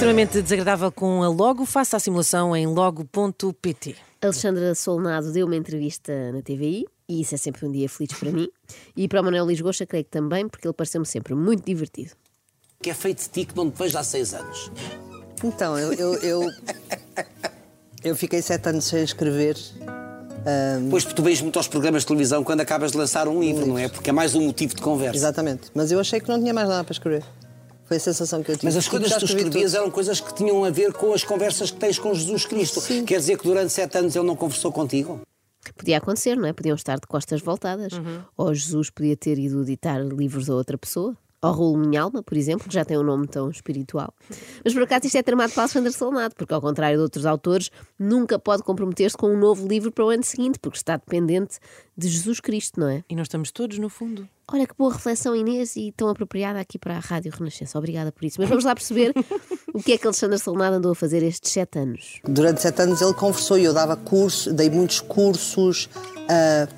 Extremamente desagradável com a Logo, faça a simulação em logo.pt. Alexandra Solnado deu uma entrevista na TVI e isso é sempre um dia feliz para mim. E para o Manuel Lisgocha, creio que também, porque ele pareceu-me sempre muito divertido. que é feito de ti que não te vejo há seis anos. Então, eu, eu, eu, eu fiquei sete anos sem escrever. Pois tu vês muito aos programas de televisão quando acabas de lançar um livro, não é? Porque é mais um motivo de conversa. Exatamente. Mas eu achei que não tinha mais nada para escrever. Foi a sensação que eu tive. Mas as Tipo, coisas que tu escrevi escrevias tudo. eram coisas que tinham a ver com as conversas que tens com Jesus Cristo. Sim. Quer dizer que durante sete anos ele não conversou contigo? Podia acontecer, não é? Podiam estar de costas voltadas. Ou Jesus podia ter ido editar livros a outra pessoa. Ou Raul Minhalma, por exemplo, que já tem um nome tão espiritual. Mas por acaso isto é tramado para Alexandre Solnado, porque ao contrário de outros autores, nunca pode comprometer-se com um novo livro para o ano seguinte, porque está dependente de Jesus Cristo, não é? E nós estamos todos no fundo. Olha que boa reflexão, Inês, e tão apropriada aqui para a Rádio Renascença. Obrigada por isso. Mas vamos lá perceber o que é que Alexandre Solnado andou a fazer estes sete anos. Durante sete anos ele conversou e eu dava cursos, dei muitos cursos, ah,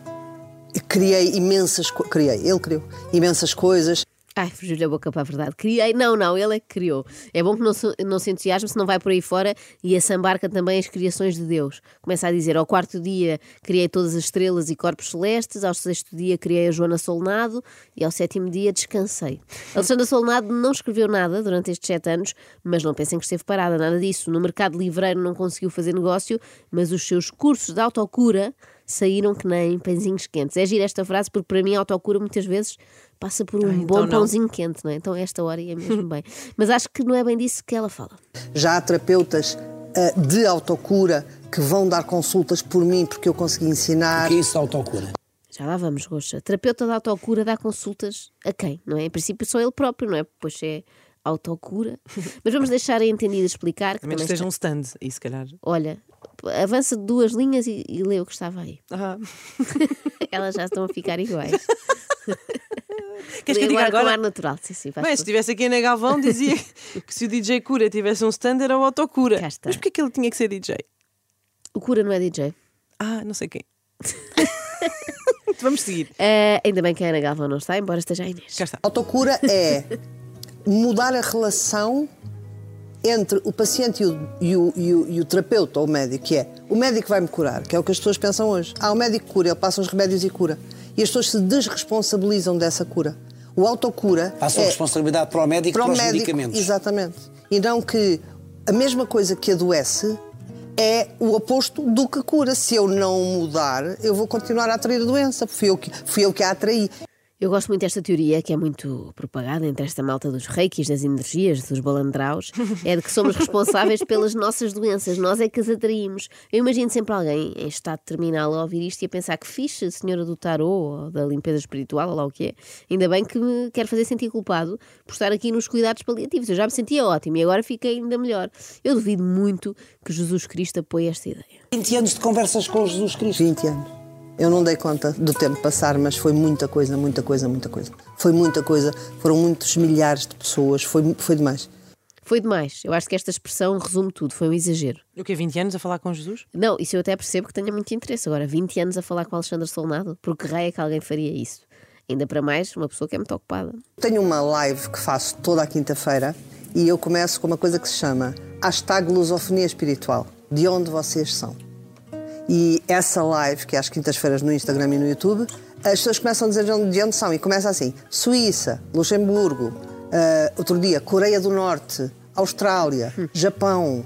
criei imensas coisas. Criei, ele criou imensas coisas. Ai, fugiu-lhe a boca para a verdade. Criei. Não, não, ele é que criou. É bom que não se, não se entusiasme, se não vai por aí fora e assambarca também as criações de Deus. Começa a dizer: ao quarto dia criei todas as estrelas e corpos celestes, ao sexto dia criei a Joana Solnado e ao sétimo dia descansei. Alexandra Solnado não escreveu nada durante estes sete anos, mas não pensem que esteve parada, nada disso. No mercado livreiro não conseguiu fazer negócio, mas os seus cursos de autocura saíram que nem pãezinhos quentes. É gira esta frase porque para mim a autocura muitas vezes passa por um Ah, então bom não. pãozinho quente, não é? Então esta hora ia mesmo bem. Mas acho que não é bem disso que ela fala. Já há terapeutas ah, de autocura que vão dar consultas por mim porque eu consegui ensinar. O que é isso de autocura? Já lá vamos, Roxa. Terapeuta de autocura dá consultas a quem? Não é? Em princípio só ele próprio, não é? Pois é autocura. Mas vamos deixar a entendida explicar que A menos esteja um está- stand, e se calhar. Olha, avança de duas linhas e, e lê o que estava aí. Ah. Elas já estão a ficar iguais. Queres que eu diga agora com agora? ar natural. Sim, sim, Bem, se estivesse aqui na Galvão, dizia que se o DJ Cura tivesse um stand era o autocura. Mas porquê que ele tinha que ser DJ? O cura não é DJ. Ah, não sei quem. Vamos seguir. Ah, ainda bem que a Ana Galvão não está, embora esteja a Inês. Cá está. Autocura é mudar a relação entre o paciente e o, e o- e o- e o terapeuta ou o médico, que é o médico vai-me curar, que é o que as pessoas pensam hoje. Ah, o médico cura, ele passa os remédios e cura. E as pessoas se desresponsabilizam dessa cura. O autocura Passam a é responsabilidade para o médico e para para, o os médico, medicamentos. exatamente. E não que a mesma coisa que adoece é o oposto do que cura. Se eu não mudar, eu vou continuar a atrair a doença. Fui eu que, fui eu que a atraí. Eu gosto muito desta teoria, que é muito propagada entre esta malta dos reikis, das energias, dos balandraus, é de que somos responsáveis pelas nossas doenças, nós é que as atraímos. Eu imagino sempre alguém em estado terminal a ouvir isto e a pensar que fixe, senhora do tarô ou da limpeza espiritual, ou lá o que é. Ainda bem que me quer fazer sentir culpado por estar aqui nos cuidados paliativos. Eu já me sentia ótimo e agora fiquei ainda melhor. Eu duvido muito que Jesus Cristo apoie esta ideia. 20 anos de conversas com Jesus Cristo. 20 anos. Eu não dei conta do tempo passar, mas foi muita coisa, muita coisa, muita coisa. Foi muita coisa, foram muitos milhares de pessoas, foi, foi demais. Foi demais. Eu acho que esta expressão resume tudo, foi um exagero. O quê? 20 anos a falar com Jesus? Não, isso eu até percebo que tenha muito interesse. Agora, 20 anos a falar com Alexandre Solnado, por que raio é que alguém faria isso? Ainda para mais, uma pessoa que é muito ocupada. Tenho uma live que faço toda a quinta-feira e eu começo com uma coisa que se chama hashtag lusofonia espiritual. De onde vocês são? E essa live, que é às quintas-feiras no Instagram e no YouTube, as pessoas começam a dizer de onde- de onde são. E começa assim: Suíça, Luxemburgo, ah, outro dia, Coreia do Norte, Austrália, Japão.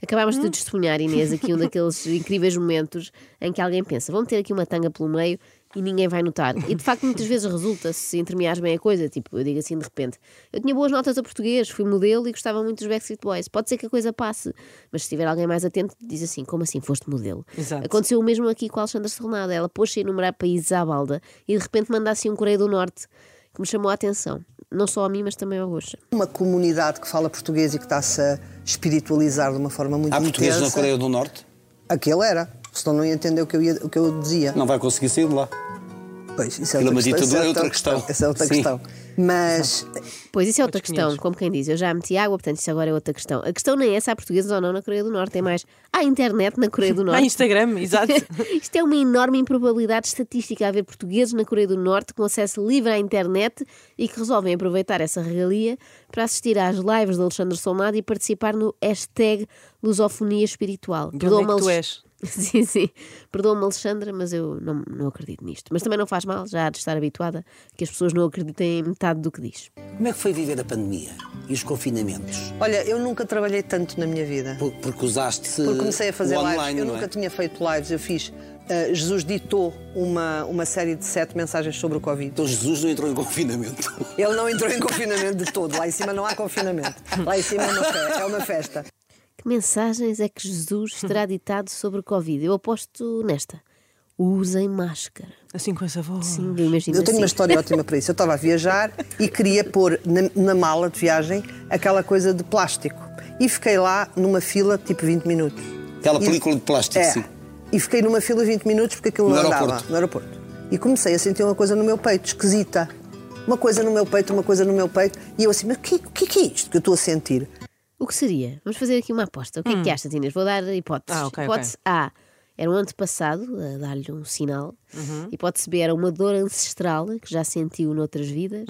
Acabámos de testemunhar, Inês, aqui um daqueles incríveis momentos em que alguém pensa: vamos ter aqui uma tanga pelo meio e ninguém vai notar. E de facto, muitas vezes resulta se entremeares bem a coisa. Tipo, eu digo assim de repente: eu tinha boas notas a português, fui modelo e gostava muito dos Backstreet Boys. Pode ser que a coisa passe, mas se tiver alguém mais atento, diz assim: como assim foste modelo? Exato. Aconteceu o mesmo aqui com a Alexandra Serronada. Ela pôs-se a enumerar países à balda e de repente manda assim um Coreia do Norte que me chamou a atenção. Não só a mim, mas também ao Rocha. Uma comunidade que fala português e que está-se a espiritualizar de uma forma muito Há portugueses na intensa. Coreia do Norte? Aquele era. Senão não ia entender o que eu, ia- o que eu dizia. Não vai conseguir sair de lá. Pois, isso é é outra questão. isso é outra questão. Essa é outra Sim. questão. Mas Pois isso é outra questão, 500. como quem diz, eu já meti água, portanto isso agora é outra questão. A questão nem é se há portugueses ou não na Coreia do Norte, é mais há internet na Coreia do Norte. Instagram, exato. Isto é uma enorme improbabilidade estatística haver portugueses na Coreia do Norte com acesso livre à internet e que resolvem aproveitar essa regalia para assistir às lives de Alexandre Solnado e participar no hashtag lusofonia espiritual. De onde é que tu és? Sim, sim. Perdoa-me, Alexandra, mas eu não, não acredito nisto. Mas também não faz mal, já há de estar habituada que as pessoas não acreditem em metade do que diz. Como é que foi viver a pandemia e os confinamentos? olha, eu nunca trabalhei tanto na minha vida. Por- Porque usaste Porque comecei a fazer o lives. online, Eu não nunca é? tinha feito lives. Eu fiz. uh, Jesus ditou uma, uma série de sete mensagens sobre o Covid. Então Jesus não entrou em confinamento. Ele não entrou em confinamento de todo. Lá em cima não há confinamento. Lá em cima é uma, fe- é uma festa. Que mensagens é que Jesus terá ditado sobre o Covid? Eu aposto nesta. Usem máscara. Assim com essa voz. Sim, eu imagino Eu tenho uma assim. história ótima para isso. Eu estava a viajar e queria pôr na, na mala de viagem aquela coisa de plástico. E fiquei lá numa fila tipo 20 minutos. Aquela E- película de plástico, é. sim. E fiquei numa fila 20 minutos porque aquilo No não andava aeroporto. no aeroporto. E comecei a sentir uma coisa no meu peito, esquisita. Uma coisa no meu peito, uma coisa no meu peito. E eu assim, mas o que, o que, que é isto que eu estou a sentir? O que seria? Vamos fazer aqui uma aposta. O que é que achas, Inês? Vou dar hipóteses. Ah, ok, hipótese A era um antepassado a dar-lhe um sinal. Hipótese B era uma dor ancestral que já sentiu noutras vidas.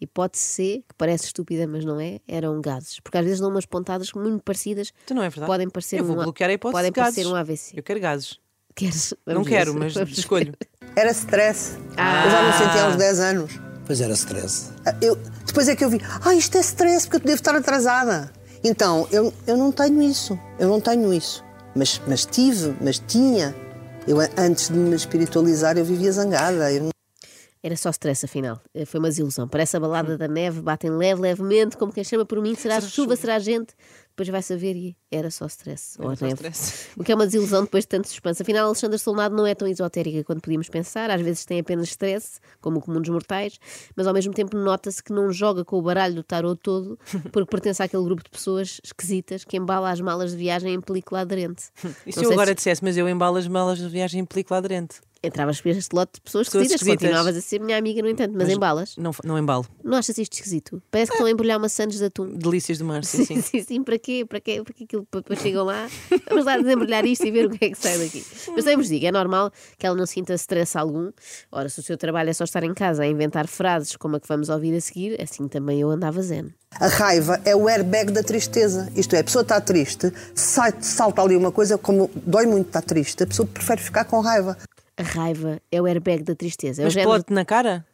Hipótese C, que parece estúpida, mas não é, eram gases. Porque às vezes dão umas pontadas muito parecidas. Então não é verdade. Podem parecer Eu vou um, a- bloquear a hipótese podem de gases. parecer um AVC. Eu quero gases. Queres? não Vamos quero, ver. mas Vamos escolho. Era stress. Ah. Eu já não sentia há uns 10 anos. Pois era stress. Eu, depois é que eu vi, ah, isto é stress, porque eu devo estar atrasada. Então, eu, eu não tenho isso. Eu não tenho isso. Mas, mas tive, mas tinha. Eu, antes de me espiritualizar, eu vivia zangada. Eu, Era só stress, afinal. Eh, Foi uma desilusão. Parece a balada da neve, batem leve, levemente, como quem chama por mim, será, chuva, será gente. Depois vai saber e era só stress. ou a só stress. O que é uma desilusão depois de tanto suspense. Afinal, Alexandra Solnado não é tão esotérica quanto podíamos pensar. Às vezes tem apenas stress, como o comum dos mortais, mas ao mesmo tempo nota-se que não joga com o baralho do tarot todo, porque pertence àquele grupo de pessoas esquisitas que embala as malas de viagem em película aderente. E se Não eu agora se- dissesse, mas eu embalo as malas de viagem em película aderente? Entravas por este lote de pessoas Pessoas esquisitas, esquisitas. continuavas a ser minha amiga, no entanto, mas, embalas. Não, não embalo. Não achas isto esquisito? Parece que estão a embrulhar maçãs de atum. Delícias do mar, sim, sim. sim, sim, para quê? Para quê? Para que aquilo depois chegam lá? Vamos lá desembrulhar isto e ver o que é que sai daqui. Mas também vos digo, é normal que ela não sinta stress algum. Ora, se o seu trabalho é só estar em casa a inventar frases como a que vamos ouvir a seguir, assim também eu andava zen. a raiva é o airbag da tristeza. Isto é, a pessoa está triste, sai, salta ali uma coisa, como dói muito estar triste, a pessoa prefere ficar com raiva. A raiva é o airbag da tristeza. É Mas género- pode na cara?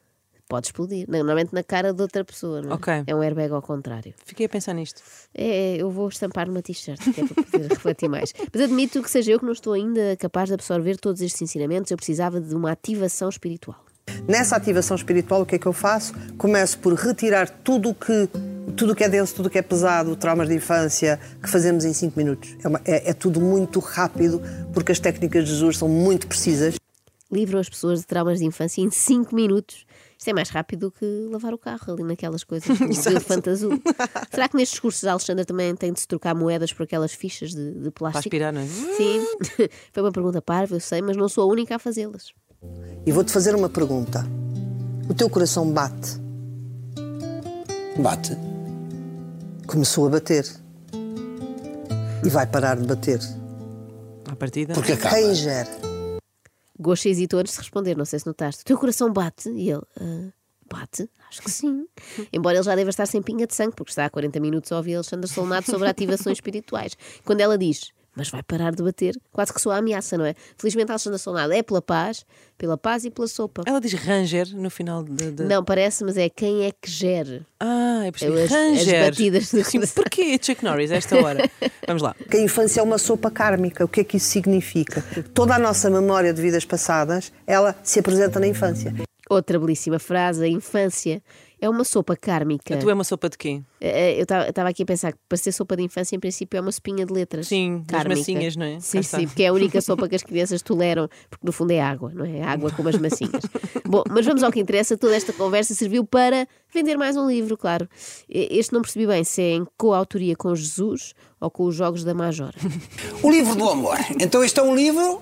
pode explodir. Normalmente na cara de outra pessoa. Não é? Ok. é um airbag ao contrário. Fiquei a pensar nisto. É, eu vou estampar numa t-shirt, que é para poder refletir mais. Mas admito que seja eu que não estou ainda capaz de absorver todos estes ensinamentos. Eu precisava de uma ativação espiritual. Nessa ativação espiritual, o que é que eu faço? Começo por retirar tudo o que tudo que é denso, tudo o que é pesado, traumas de infância, que fazemos em 5 minutos. É, uma- é- é tudo muito rápido, porque as técnicas de Jesus são muito precisas. Livram as pessoas de traumas de infância em 5 minutos. Isto é mais rápido que lavar o carro ali naquelas coisas do elefante azul. Será que nestes cursos a Alexandra também tem de se trocar moedas por aquelas fichas de, de Para plástico? aspirar, não é? Sim, foi uma pergunta parva, eu sei, mas não sou a única a fazê-las. E vou-te fazer uma pergunta. O teu coração bate? Bate. Começou a bater. E vai parar de bater. À partida. Porque acaba. Quem gera? Gosha hesitou antes de responder, não sei se notaste. O teu coração bate? E ele, "Ah, bate? Acho que sim. Embora ele já deva estar sem pinga de sangue, porque está há 40 minutos a ouvir Alexandre Solnado sobre ativações espirituais. Quando ela diz mas vai parar de bater. Quase que sua ameaça, não é? Felizmente a Alexandra Solnado é pela paz, pela paz e pela sopa. Ela diz Ranger no final de. de- Não parece, mas é quem é que gere. Ah, eu percebi. Eu as- as Ranger. batidas do Sim, porquê Chuck Norris a esta hora? Vamos lá. Que a infância é uma sopa kármica. O que é que isso significa? Toda a nossa memória de vidas passadas, ela se apresenta na infância. Outra belíssima frase, a infância é uma sopa kármica. Tu é uma sopa de quê? Eh, Eu estava aqui a pensar que para ser sopa de infância, em princípio, é uma sopinha de letras. Sim, das kármica. massinhas, não é? Sim, sim, porque é a única sopa que as crianças toleram, porque no fundo é água, não é? É água com umas massinhas. Bom, mas vamos ao que interessa. Toda esta conversa serviu para vender mais um livro, claro. Este não percebi bem se é em coautoria com Jesus ou com os Jogos da Majora. O livro do amor. Então este é um livro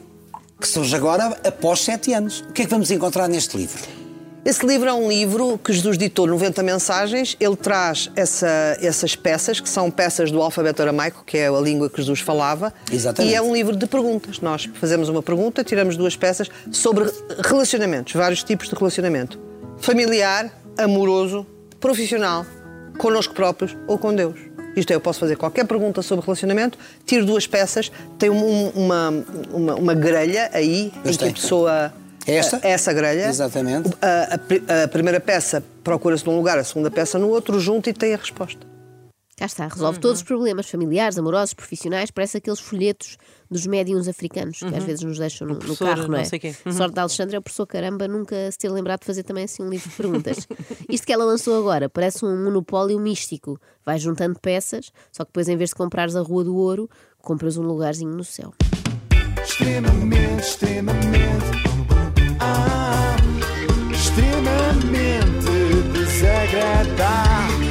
que surge agora após sete anos. O que é que vamos encontrar neste livro? Esse livro é um livro que Jesus ditou 90 mensagens. Ele traz essa- essas peças, que são peças do alfabeto aramaico, que é a língua que Jesus falava. Exatamente. E é um livro de perguntas. Nós fazemos uma pergunta, tiramos duas peças sobre relacionamentos, vários tipos de relacionamento: familiar, amoroso, profissional, connosco próprios ou com Deus. Isto é, eu posso fazer qualquer pergunta sobre relacionamento, tiro duas peças, tem um- uma, uma, uma grelha aí em que Gostei. a pessoa. É esta? Essa grelha. Exatamente. A, a a primeira peça procura-se num lugar, a segunda peça no outro, junto e tem a resposta. Cá está, resolve todos os problemas familiares, amorosos, profissionais, parece aqueles folhetos dos médiums africanos que às vezes nos deixam no, no carro, não não é? sei quê. Uhum. Sorte da Alexandra é o professor caramba nunca se ter lembrado de fazer também assim um livro de perguntas. Isto que ela lançou agora parece um monopólio místico. Vai juntando peças, só que depois em vez de comprares a Rua do Ouro, compras um lugarzinho no céu. Extremamente, extremamente, extremamente desagradável.